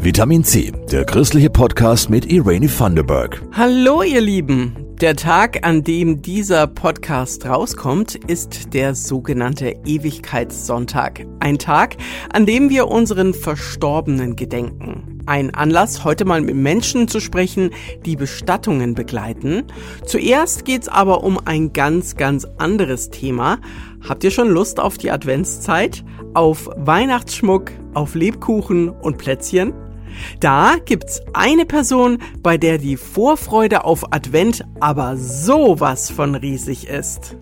Vitamin C, der christliche Podcast mit Irene Thunderberg. Hallo ihr Lieben. Der Tag, an dem dieser Podcast rauskommt, ist der sogenannte Ewigkeitssonntag. Ein Tag, an dem wir unseren Verstorbenen gedenken. Ein Anlass, heute mal mit Menschen zu sprechen, die Bestattungen begleiten. Zuerst geht's aber um ein ganz, ganz anderes Thema. Habt ihr schon Lust auf die Adventszeit? Auf Weihnachtsschmuck, auf Lebkuchen und Plätzchen? Da gibt's eine Person, bei der die Vorfreude auf Advent aber sowas von riesig ist.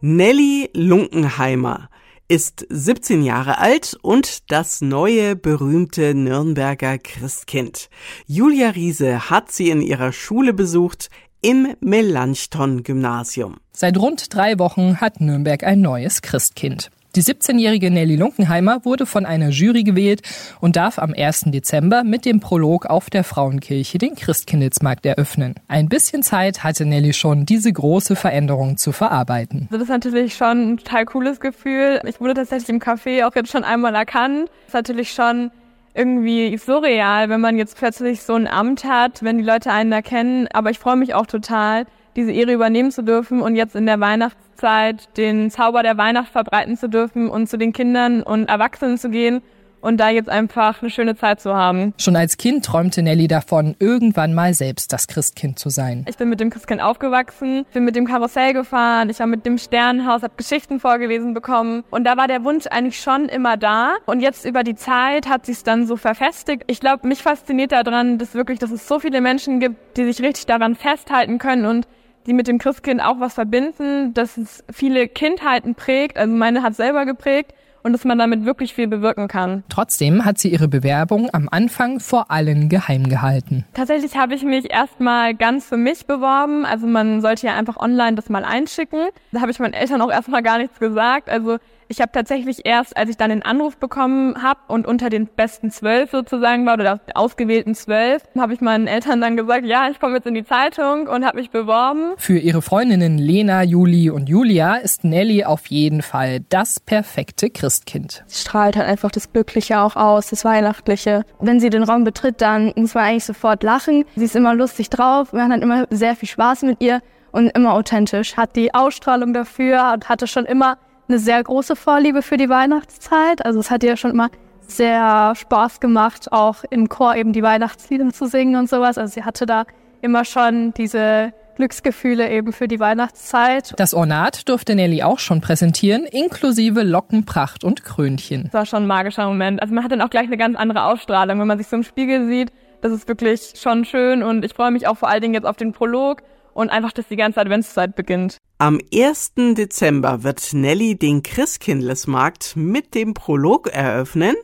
Nelly Lunkenheimer ist 17 Jahre alt und das neue berühmte Nürnberger Christkind. Julia Riese hat sie in ihrer Schule besucht im Melanchthon Gymnasium. Seit rund drei Wochen hat Nürnberg ein neues Christkind. Die 17-jährige Nelly Lunkenheimer wurde von einer Jury gewählt und darf am 1. Dezember mit dem Prolog auf der Frauenkirche den Christkindlesmarkt eröffnen. Ein bisschen Zeit hatte Nelly schon, diese große Veränderung zu verarbeiten. Das ist natürlich schon ein total cooles Gefühl. Ich wurde tatsächlich im Café auch jetzt schon einmal erkannt. Das ist natürlich schon irgendwie surreal, wenn man jetzt plötzlich so ein Amt hat, wenn die Leute einen erkennen. Aber ich freue mich auch total, diese Ehre übernehmen zu dürfen und jetzt in der Weihnachtszeit den Zauber der Weihnacht verbreiten zu dürfen und zu den Kindern und Erwachsenen zu gehen und da jetzt einfach eine schöne Zeit zu haben. Schon als Kind träumte Nelly davon, irgendwann mal selbst das Christkind zu sein. Ich bin mit dem Christkind aufgewachsen, bin mit dem Karussell gefahren, ich war mit dem Sternenhaus, habe Geschichten vorgelesen bekommen und da war der Wunsch eigentlich schon immer da und jetzt über die Zeit hat sich dann so verfestigt. Ich glaube, mich fasziniert daran, dass wirklich, dass es so viele Menschen gibt, die sich richtig daran festhalten können und die mit dem Christkind auch was verbinden, dass es viele Kindheiten prägt, also meine hat selber geprägt und dass man damit wirklich viel bewirken kann. Trotzdem hat sie ihre Bewerbung am Anfang vor allen geheim gehalten. Tatsächlich habe ich mich erstmal ganz für mich beworben. Also man sollte ja einfach online das mal einschicken. Da habe ich meinen Eltern auch erstmal gar nichts gesagt. Also ich habe tatsächlich erst, als ich dann den Anruf bekommen habe und unter den besten zwölf sozusagen war oder ausgewählten zwölf, habe ich meinen Eltern dann gesagt, ja, ich komme jetzt in die Zeitung und habe mich beworben. Für ihre Freundinnen Lena, Juli und Julia ist Nelly auf jeden Fall das perfekte Christkind. Sie strahlt halt einfach das Glückliche auch aus, das Weihnachtliche. Wenn sie den Raum betritt, dann muss man eigentlich sofort lachen. Sie ist immer lustig drauf, man hat immer sehr viel Spaß mit ihr und immer authentisch, hat die Ausstrahlung dafür und hatte schon immer eine sehr große Vorliebe für die Weihnachtszeit. Also es hat ihr schon immer sehr Spaß gemacht, auch im Chor eben die Weihnachtslieder zu singen und sowas. Also sie hatte da immer schon diese Glücksgefühle eben für die Weihnachtszeit. Das Ornat durfte Nelly auch schon präsentieren, inklusive Lockenpracht und Krönchen. Das war schon ein magischer Moment. Also man hat dann auch gleich eine ganz andere Ausstrahlung, wenn man sich so im Spiegel sieht. Das ist wirklich schon schön und ich freue mich auch vor allen Dingen jetzt auf den Prolog und einfach, dass die ganze Adventszeit beginnt. Am 1. Dezember wird Nelly den Christkindlesmarkt mit dem Prolog eröffnen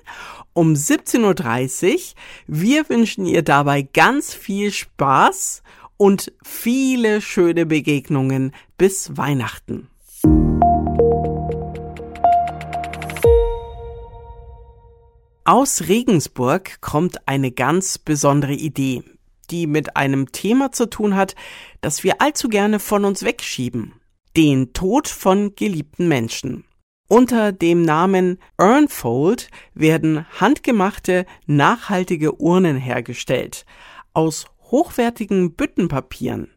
um 17.30 Uhr. Wir wünschen ihr dabei ganz viel Spaß und viele schöne Begegnungen bis Weihnachten. Aus Regensburg kommt eine ganz besondere Idee die mit einem Thema zu tun hat, das wir allzu gerne von uns wegschieben. Den Tod von geliebten Menschen. Unter dem Namen Urnfold werden handgemachte, nachhaltige Urnen hergestellt. Aus hochwertigen Büttenpapieren.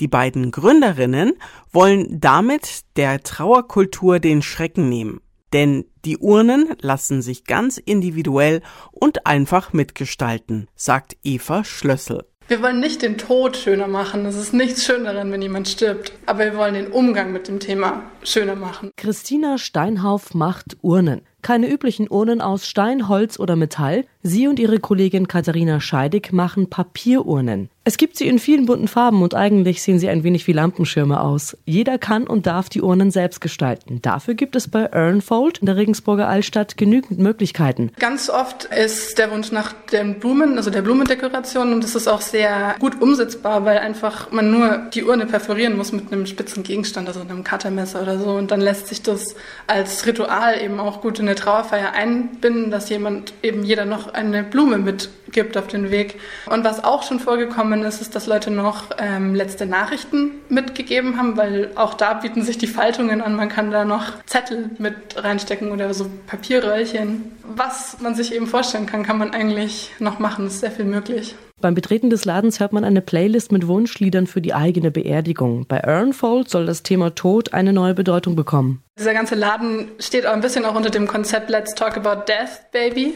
Die beiden Gründerinnen wollen damit der Trauerkultur den Schrecken nehmen. Denn die Urnen lassen sich ganz individuell und einfach mitgestalten, sagt Eva Schlössel. Wir wollen nicht den Tod schöner machen. Es ist nichts Schöneres, wenn jemand stirbt. Aber wir wollen den Umgang mit dem Thema schöner machen. Christina Steinhauf macht Urnen. Keine üblichen Urnen aus Stein, Holz oder Metall. Sie und ihre Kollegin Katharina Scheidig machen Papierurnen. Es gibt sie in vielen bunten Farben und eigentlich sehen sie ein wenig wie Lampenschirme aus. Jeder kann und darf die Urnen selbst gestalten. Dafür gibt es bei Urnfold in der Regensburger Altstadt genügend Möglichkeiten. Ganz oft ist der Wunsch nach den Blumen, also der Blumendekoration und das ist auch sehr gut umsetzbar, weil einfach man nur die Urne perforieren muss mit einem spitzen Gegenstand, also einem Cuttermesser oder so. Und dann lässt sich das als Ritual eben auch gut in eine Trauerfeier einbinden, dass jemand eben jeder noch eine Blume mitgibt auf den Weg. Und was auch schon vorgekommen ist, ist, dass Leute noch ähm, letzte Nachrichten mitgegeben haben, weil auch da bieten sich die Faltungen an. Man kann da noch Zettel mit reinstecken oder so Papierröllchen. Was man sich eben vorstellen kann, kann man eigentlich noch machen. Es ist sehr viel möglich. Beim Betreten des Ladens hört man eine Playlist mit Wunschliedern für die eigene Beerdigung. Bei Urnfold soll das Thema Tod eine neue Bedeutung bekommen. Dieser ganze Laden steht auch ein bisschen auch unter dem Konzept Let's Talk About Death, Baby.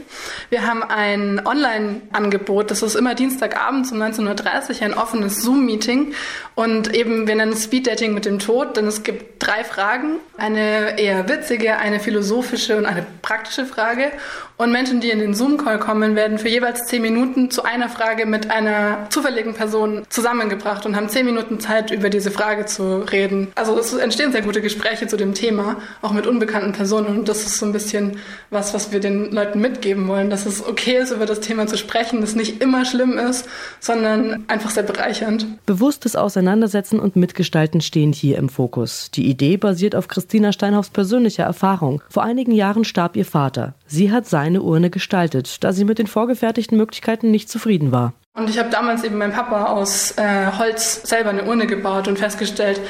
Wir haben ein Online-Angebot, das ist immer Dienstagabend um 19.30 Uhr, ein offenes Zoom-Meeting. Und eben, wir nennen es Speed Dating mit dem Tod, denn es gibt drei Fragen. Eine eher witzige, eine philosophische und eine praktische Frage. Und Menschen, die in den Zoom-Call kommen, werden für jeweils zehn Minuten zu einer Frage mit einer zufälligen Person zusammengebracht und haben zehn Minuten Zeit, über diese Frage zu reden. Also es entstehen sehr gute Gespräche zu dem Thema auch mit unbekannten Personen. Und das ist so ein bisschen was, was wir den Leuten mitgeben wollen, dass es okay ist, über das Thema zu sprechen, das nicht immer schlimm ist, sondern einfach sehr bereichernd. Bewusstes Auseinandersetzen und Mitgestalten stehen hier im Fokus. Die Idee basiert auf Christina Steinhoffs persönlicher Erfahrung. Vor einigen Jahren starb ihr Vater. Sie hat seine Urne gestaltet, da sie mit den vorgefertigten Möglichkeiten nicht zufrieden war. Und ich habe damals eben meinem Papa aus äh, Holz selber eine Urne gebaut und festgestellt,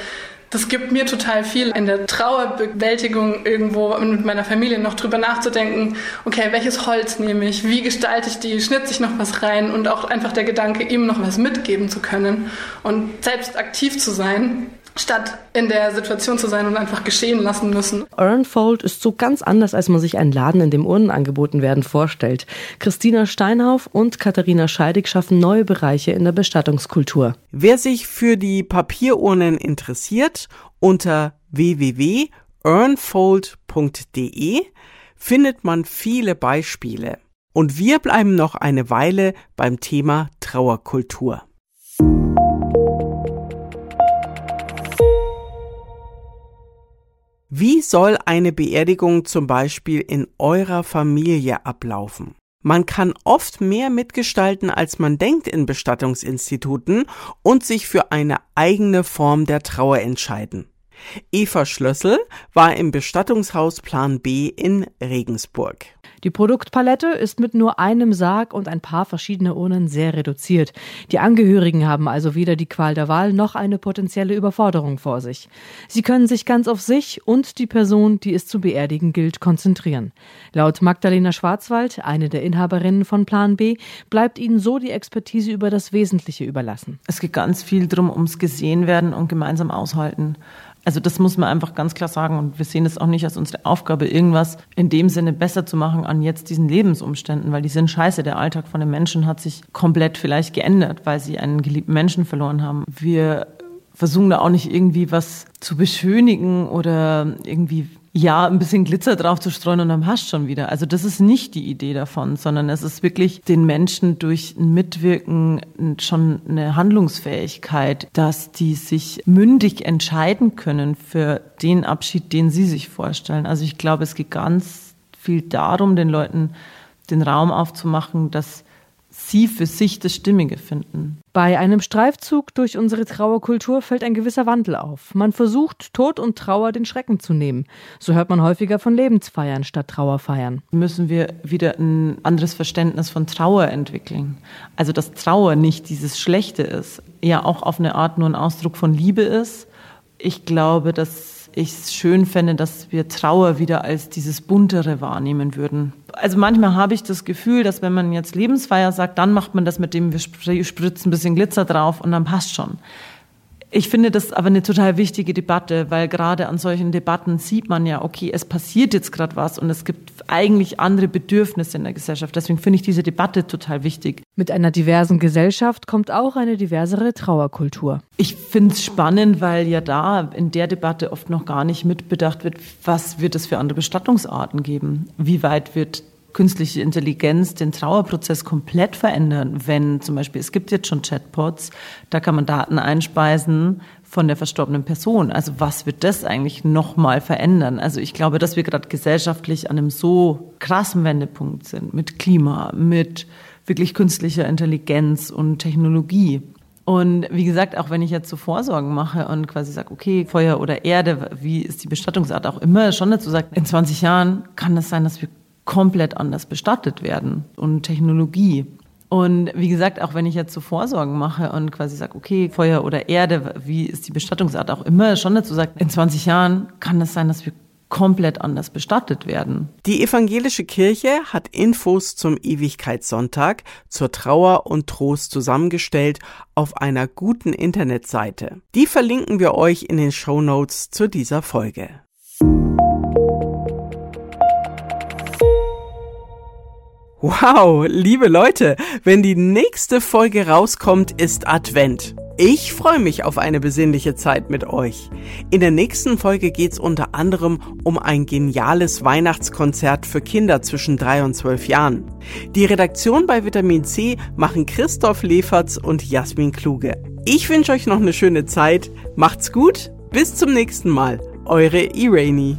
das gibt mir total viel in der Trauerbewältigung irgendwo mit meiner Familie noch drüber nachzudenken, okay, welches Holz nehme ich, wie gestalte ich die, schnitze ich noch was rein und auch einfach der Gedanke, ihm noch was mitgeben zu können und selbst aktiv zu sein statt in der Situation zu sein und einfach geschehen lassen müssen. Urnfold ist so ganz anders, als man sich einen Laden, in dem Urnen angeboten werden, vorstellt. Christina Steinhauf und Katharina Scheidig schaffen neue Bereiche in der Bestattungskultur. Wer sich für die Papierurnen interessiert, unter www.urnfold.de findet man viele Beispiele. Und wir bleiben noch eine Weile beim Thema Trauerkultur. Wie soll eine Beerdigung zum Beispiel in eurer Familie ablaufen? Man kann oft mehr mitgestalten, als man denkt in Bestattungsinstituten und sich für eine eigene Form der Trauer entscheiden. Eva Schlössel war im Bestattungshaus Plan B in Regensburg. Die Produktpalette ist mit nur einem Sarg und ein paar verschiedene Urnen sehr reduziert. Die Angehörigen haben also weder die Qual der Wahl noch eine potenzielle Überforderung vor sich. Sie können sich ganz auf sich und die Person, die es zu beerdigen gilt, konzentrieren. Laut Magdalena Schwarzwald, eine der Inhaberinnen von Plan B, bleibt ihnen so die Expertise über das Wesentliche überlassen. Es geht ganz viel darum, ums gesehen werden und gemeinsam aushalten. Also das muss man einfach ganz klar sagen. Und wir sehen es auch nicht als unsere Aufgabe, irgendwas in dem Sinne besser zu machen an jetzt diesen Lebensumständen, weil die sind scheiße. Der Alltag von den Menschen hat sich komplett vielleicht geändert, weil sie einen geliebten Menschen verloren haben. Wir versuchen da auch nicht irgendwie was zu beschönigen oder irgendwie ja, ein bisschen Glitzer drauf zu streuen und dann hast schon wieder. Also das ist nicht die Idee davon, sondern es ist wirklich den Menschen durch ein Mitwirken schon eine Handlungsfähigkeit, dass die sich mündig entscheiden können für den Abschied, den sie sich vorstellen. Also ich glaube, es geht ganz viel darum, den Leuten den Raum aufzumachen, dass sie für sich das Stimmige finden. Bei einem Streifzug durch unsere Trauerkultur fällt ein gewisser Wandel auf. Man versucht, Tod und Trauer den Schrecken zu nehmen. So hört man häufiger von Lebensfeiern statt Trauerfeiern. Müssen wir wieder ein anderes Verständnis von Trauer entwickeln. Also, dass Trauer nicht dieses Schlechte ist, ja auch auf eine Art nur ein Ausdruck von Liebe ist. Ich glaube, dass ich es schön fände, dass wir Trauer wieder als dieses Buntere wahrnehmen würden. Also manchmal habe ich das Gefühl, dass wenn man jetzt Lebensfeier sagt, dann macht man das mit dem, wir spritzen ein bisschen Glitzer drauf und dann passt schon. Ich finde das aber eine total wichtige Debatte, weil gerade an solchen Debatten sieht man ja, okay, es passiert jetzt gerade was und es gibt eigentlich andere Bedürfnisse in der Gesellschaft. Deswegen finde ich diese Debatte total wichtig. Mit einer diversen Gesellschaft kommt auch eine diversere Trauerkultur. Ich finde es spannend, weil ja da in der Debatte oft noch gar nicht mitbedacht wird, was wird es für andere Bestattungsarten geben? Wie weit wird künstliche Intelligenz den Trauerprozess komplett verändern, wenn zum Beispiel, es gibt jetzt schon Chatbots, da kann man Daten einspeisen von der verstorbenen Person. Also was wird das eigentlich nochmal verändern? Also ich glaube, dass wir gerade gesellschaftlich an einem so krassen Wendepunkt sind mit Klima, mit wirklich künstlicher Intelligenz und Technologie. Und wie gesagt, auch wenn ich jetzt so Vorsorgen mache und quasi sage, okay, Feuer oder Erde, wie ist die Bestattungsart auch immer, schon dazu sagt, in 20 Jahren kann es sein, dass wir komplett anders bestattet werden und Technologie. Und wie gesagt, auch wenn ich jetzt so Vorsorgen mache und quasi sage, okay, Feuer oder Erde, wie ist die Bestattungsart auch immer, schon dazu sagt, in 20 Jahren kann es sein, dass wir komplett anders bestattet werden. Die evangelische Kirche hat Infos zum Ewigkeitssonntag, zur Trauer und Trost zusammengestellt auf einer guten Internetseite. Die verlinken wir euch in den Show Notes zu dieser Folge. Wow, liebe Leute, wenn die nächste Folge rauskommt, ist Advent. Ich freue mich auf eine besinnliche Zeit mit euch. In der nächsten Folge geht's unter anderem um ein geniales Weihnachtskonzert für Kinder zwischen drei und zwölf Jahren. Die Redaktion bei Vitamin C machen Christoph Leferz und Jasmin Kluge. Ich wünsche euch noch eine schöne Zeit. Macht's gut. Bis zum nächsten Mal. Eure Irene.